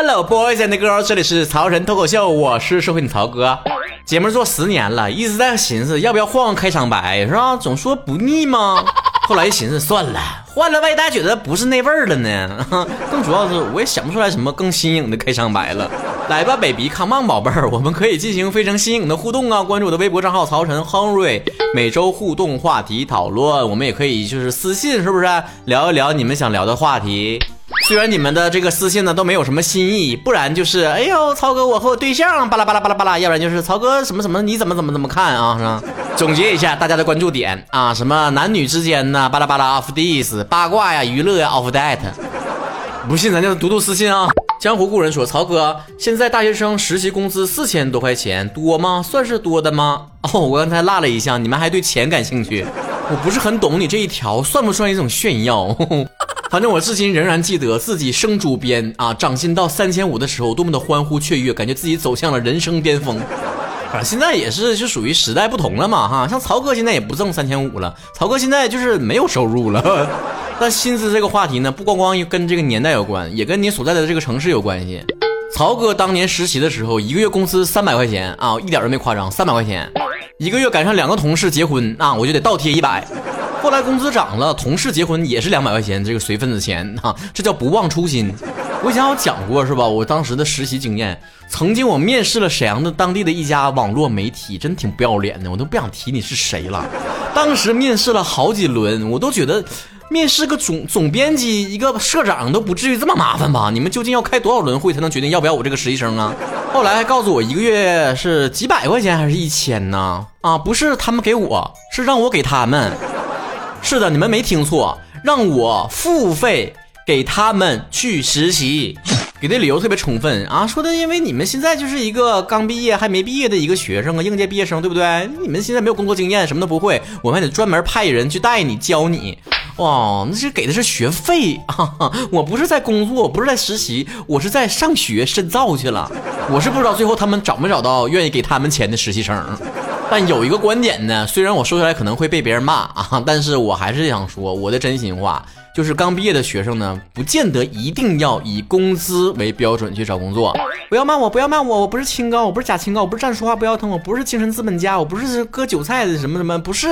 Hello boys and girls，这里是曹晨脱口秀，我是社会的曹哥。节目做十年了，一直在寻思要不要换个开场白，是吧？总说不腻吗？后来一寻思，算了，换了万一大家觉得不是那味儿了呢？更主要是我也想不出来什么更新颖的开场白了。来吧，baby，come on，宝贝儿，我们可以进行非常新颖的互动啊！关注我的微博账号曹晨 Henry，每周互动话题讨论，我们也可以就是私信，是不是聊一聊你们想聊的话题？虽然你们的这个私信呢都没有什么新意，不然就是哎呦，曹哥我和我对象巴拉巴拉巴拉巴拉，要不然就是曹哥什么什么你怎么怎么怎么看啊？是吧？总结一下大家的关注点啊，什么男女之间呢？巴拉巴拉 of this 八卦呀，娱乐呀 of that。不信咱就读读私信啊。江湖故人说，曹哥，现在大学生实习工资四千多块钱，多吗？算是多的吗？哦，我刚才落了一项，你们还对钱感兴趣？我不是很懂你这一条，算不算一种炫耀？反正我至今仍然记得自己升主编啊，涨薪到三千五的时候，多么的欢呼雀跃，感觉自己走向了人生巅峰。啊，现在也是就属于时代不同了嘛哈，像曹哥现在也不挣三千五了，曹哥现在就是没有收入了。但薪资这个话题呢，不光光跟这个年代有关，也跟你所在的这个城市有关系。曹哥当年实习的时候，一个月工资三百块钱啊，一点都没夸张，三百块钱，一个月赶上两个同事结婚啊，我就得倒贴一百。后来工资涨了，同事结婚也是两百块钱，这个随份子钱哈，这叫不忘初心。我以前我讲过是吧？我当时的实习经验，曾经我面试了沈阳的当地的一家网络媒体，真挺不要脸的，我都不想提你是谁了。当时面试了好几轮，我都觉得面试个总总编辑、一个社长都不至于这么麻烦吧？你们究竟要开多少轮会才能决定要不要我这个实习生啊？后来还告诉我一个月是几百块钱还是一千呢？啊，不是他们给我，是让我给他们。是的，你们没听错，让我付费给他们去实习，给的理由特别充分啊，说的因为你们现在就是一个刚毕业还没毕业的一个学生啊，应届毕业生，对不对？你们现在没有工作经验，什么都不会，我们还得专门派人去带你教你。哇，那是给的是学费啊！我不是在工作，不是在实习，我是在上学深造去了。我是不知道最后他们找没找到愿意给他们钱的实习生。但有一个观点呢，虽然我说出来可能会被别人骂啊，但是我还是想说我的真心话，就是刚毕业的学生呢，不见得一定要以工资为标准去找工作。不要骂我，不要骂我，我不是清高，我不是假清高，我不是站着说话不腰疼，我不是精神资本家，我不是割韭菜的什么什么，不是，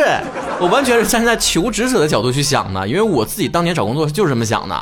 我完全是站在求职者的角度去想的，因为我自己当年找工作就是这么想的。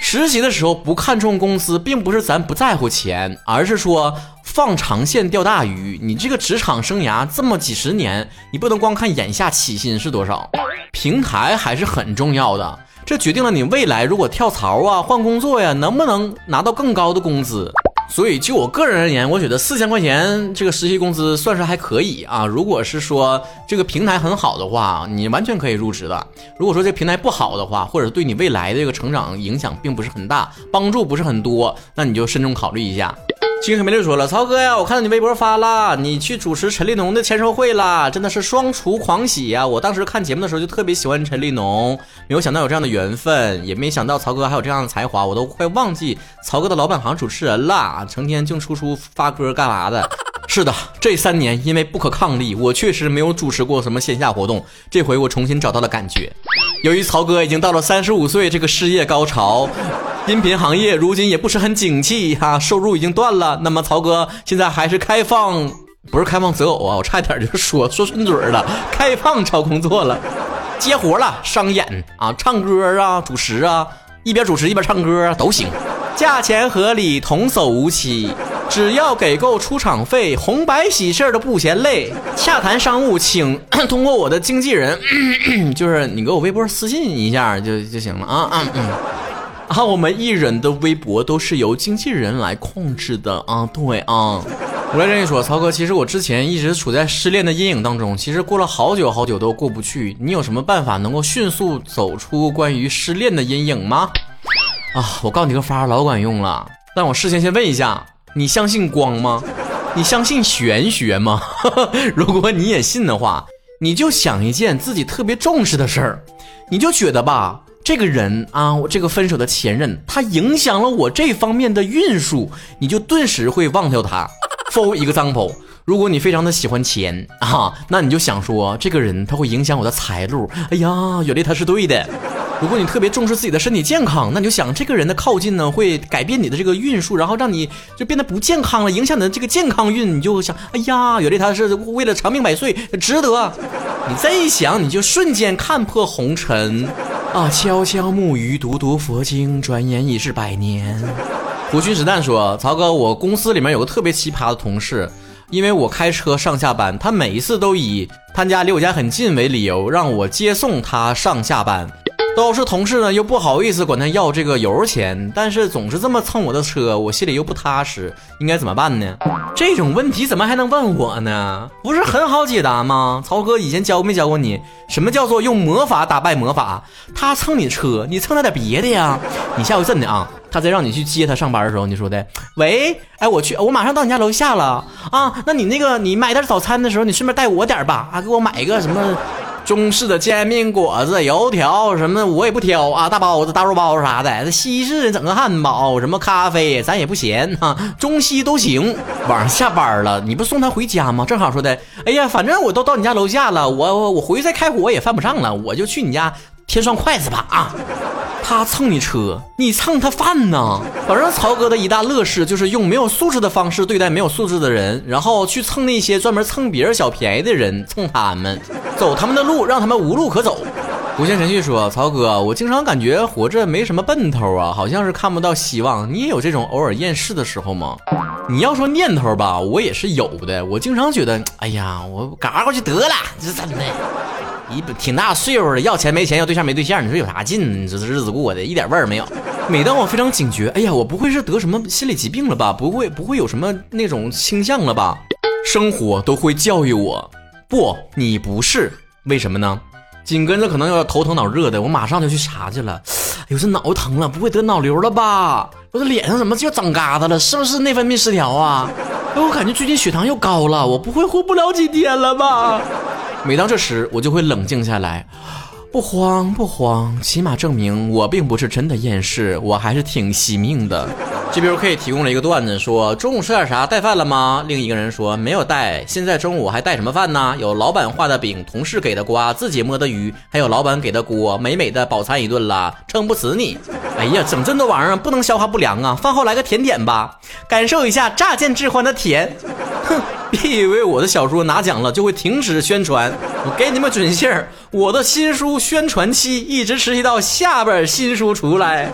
实习的时候不看重工资，并不是咱不在乎钱，而是说。放长线钓大鱼，你这个职场生涯这么几十年，你不能光看眼下起薪是多少，平台还是很重要的，这决定了你未来如果跳槽啊、换工作呀，能不能拿到更高的工资。所以就我个人而言，我觉得四千块钱这个实习工资算是还可以啊。如果是说这个平台很好的话，你完全可以入职的。如果说这平台不好的话，或者对你未来的这个成长影响并不是很大，帮助不是很多，那你就慎重考虑一下。金水梅就说了，曹哥呀，我看到你微博发了，你去主持陈立农的签售会啦，真的是双厨狂喜呀！我当时看节目的时候就特别喜欢陈立农，没有想到有这样的缘分，也没想到曹哥还有这样的才华，我都快忘记曹哥的老板行主持人了，成天净出书发歌干嘛的？是的，这三年因为不可抗力，我确实没有主持过什么线下活动，这回我重新找到了感觉。由于曹哥已经到了三十五岁这个事业高潮。音频行业如今也不是很景气哈，收入已经断了。那么曹哥现在还是开放，不是开放择偶啊，我差一点就说 说顺嘴了，开放找工作了，接活了，商演啊，唱歌啊，主持啊，一边主持一边唱歌都行，价钱合理，童叟无欺，只要给够出场费，红白喜事都不嫌累。洽谈商务，请 通过我的经纪人，就是你给我微博私信一下就就行了啊嗯嗯。啊，我们艺人的微博都是由经纪人来控制的啊，对啊。我来跟你说，曹哥，其实我之前一直处在失恋的阴影当中，其实过了好久好久都过不去。你有什么办法能够迅速走出关于失恋的阴影吗？啊，我告诉你个法儿老管用了。但我事先先问一下，你相信光吗？你相信玄学吗？如果你也信的话，你就想一件自己特别重视的事儿，你就觉得吧。这个人啊，我这个分手的前任，他影响了我这方面的运数，你就顿时会忘掉他。For example，如果你非常的喜欢钱啊，那你就想说，这个人他会影响我的财路。哎呀，原来他是对的。如果你特别重视自己的身体健康，那你就想这个人的靠近呢，会改变你的这个运数，然后让你就变得不健康了，影响你的这个健康运。你就想，哎呀，原来他是为了长命百岁，值得。你再一想，你就瞬间看破红尘啊！悄悄木鱼，读读佛经，转眼已是百年。胡须子弹说：“曹哥，我公司里面有个特别奇葩的同事，因为我开车上下班，他每一次都以他家离我家很近为理由，让我接送他上下班。”都是同事呢，又不好意思管他要这个油钱，但是总是这么蹭我的车，我心里又不踏实，应该怎么办呢？这种问题怎么还能问我呢？不是很好解答吗？曹哥以前教没教过你，什么叫做用魔法打败魔法？他蹭你车，你蹭他点别的呀？你下回真的啊，他再让你去接他上班的时候，你说的，喂，哎，我去，我马上到你家楼下了啊，那你那个你买点早餐的时候，你顺便带我点吧，啊，给我买一个什么？中式的煎饼果子、油条什么我也不挑啊，大包子、大肉包子啥的。那西式整个汉堡、什么咖啡，咱也不嫌啊，中西都行。晚上下班了，你不送他回家吗？正好说的，哎呀，反正我都到你家楼下了，我我回去再开火也犯不上了，我就去你家添双筷子吧啊。他蹭你车，你蹭他饭呢？反正曹哥的一大乐事就是用没有素质的方式对待没有素质的人，然后去蹭那些专门蹭别人小便宜的人，蹭他们，走他们的路，让他们无路可走。无限程序说：“曹哥，我经常感觉活着没什么奔头啊，好像是看不到希望。你也有这种偶尔厌世的时候吗？你要说念头吧，我也是有的。我经常觉得，哎呀，我嘎过去得了，这真的。”一挺大岁数了，要钱没钱，要对象没对象，你说有啥劲？你说这日子过的一点味儿没有。每当我非常警觉，哎呀，我不会是得什么心理疾病了吧？不会，不会有什么那种倾向了吧？生活都会教育我，不，你不是，为什么呢？紧跟着可能要头疼脑热的，我马上就去查去了。哎呦，这脑子疼了，不会得脑瘤了吧？我这脸上怎么就长疙瘩了？是不是内分泌失调啊？哎，我感觉最近血糖又高了，我不会活不了几天了吧？每当这时，我就会冷静下来，不慌不慌，起码证明我并不是真的厌世，我还是挺惜命的。这边 K 提供了一个段子，说中午吃点啥？带饭了吗？另一个人说没有带。现在中午还带什么饭呢？有老板画的饼，同事给的瓜，自己摸的鱼，还有老板给的锅，美美的饱餐一顿了，撑不死你。哎呀，整这么多玩意儿，不能消化不良啊！饭后来个甜点吧，感受一下乍见之欢的甜。哼。别 以为我的小说拿奖了就会停止宣传，我给你们准信儿，我的新书宣传期一直持续到下本新书出来。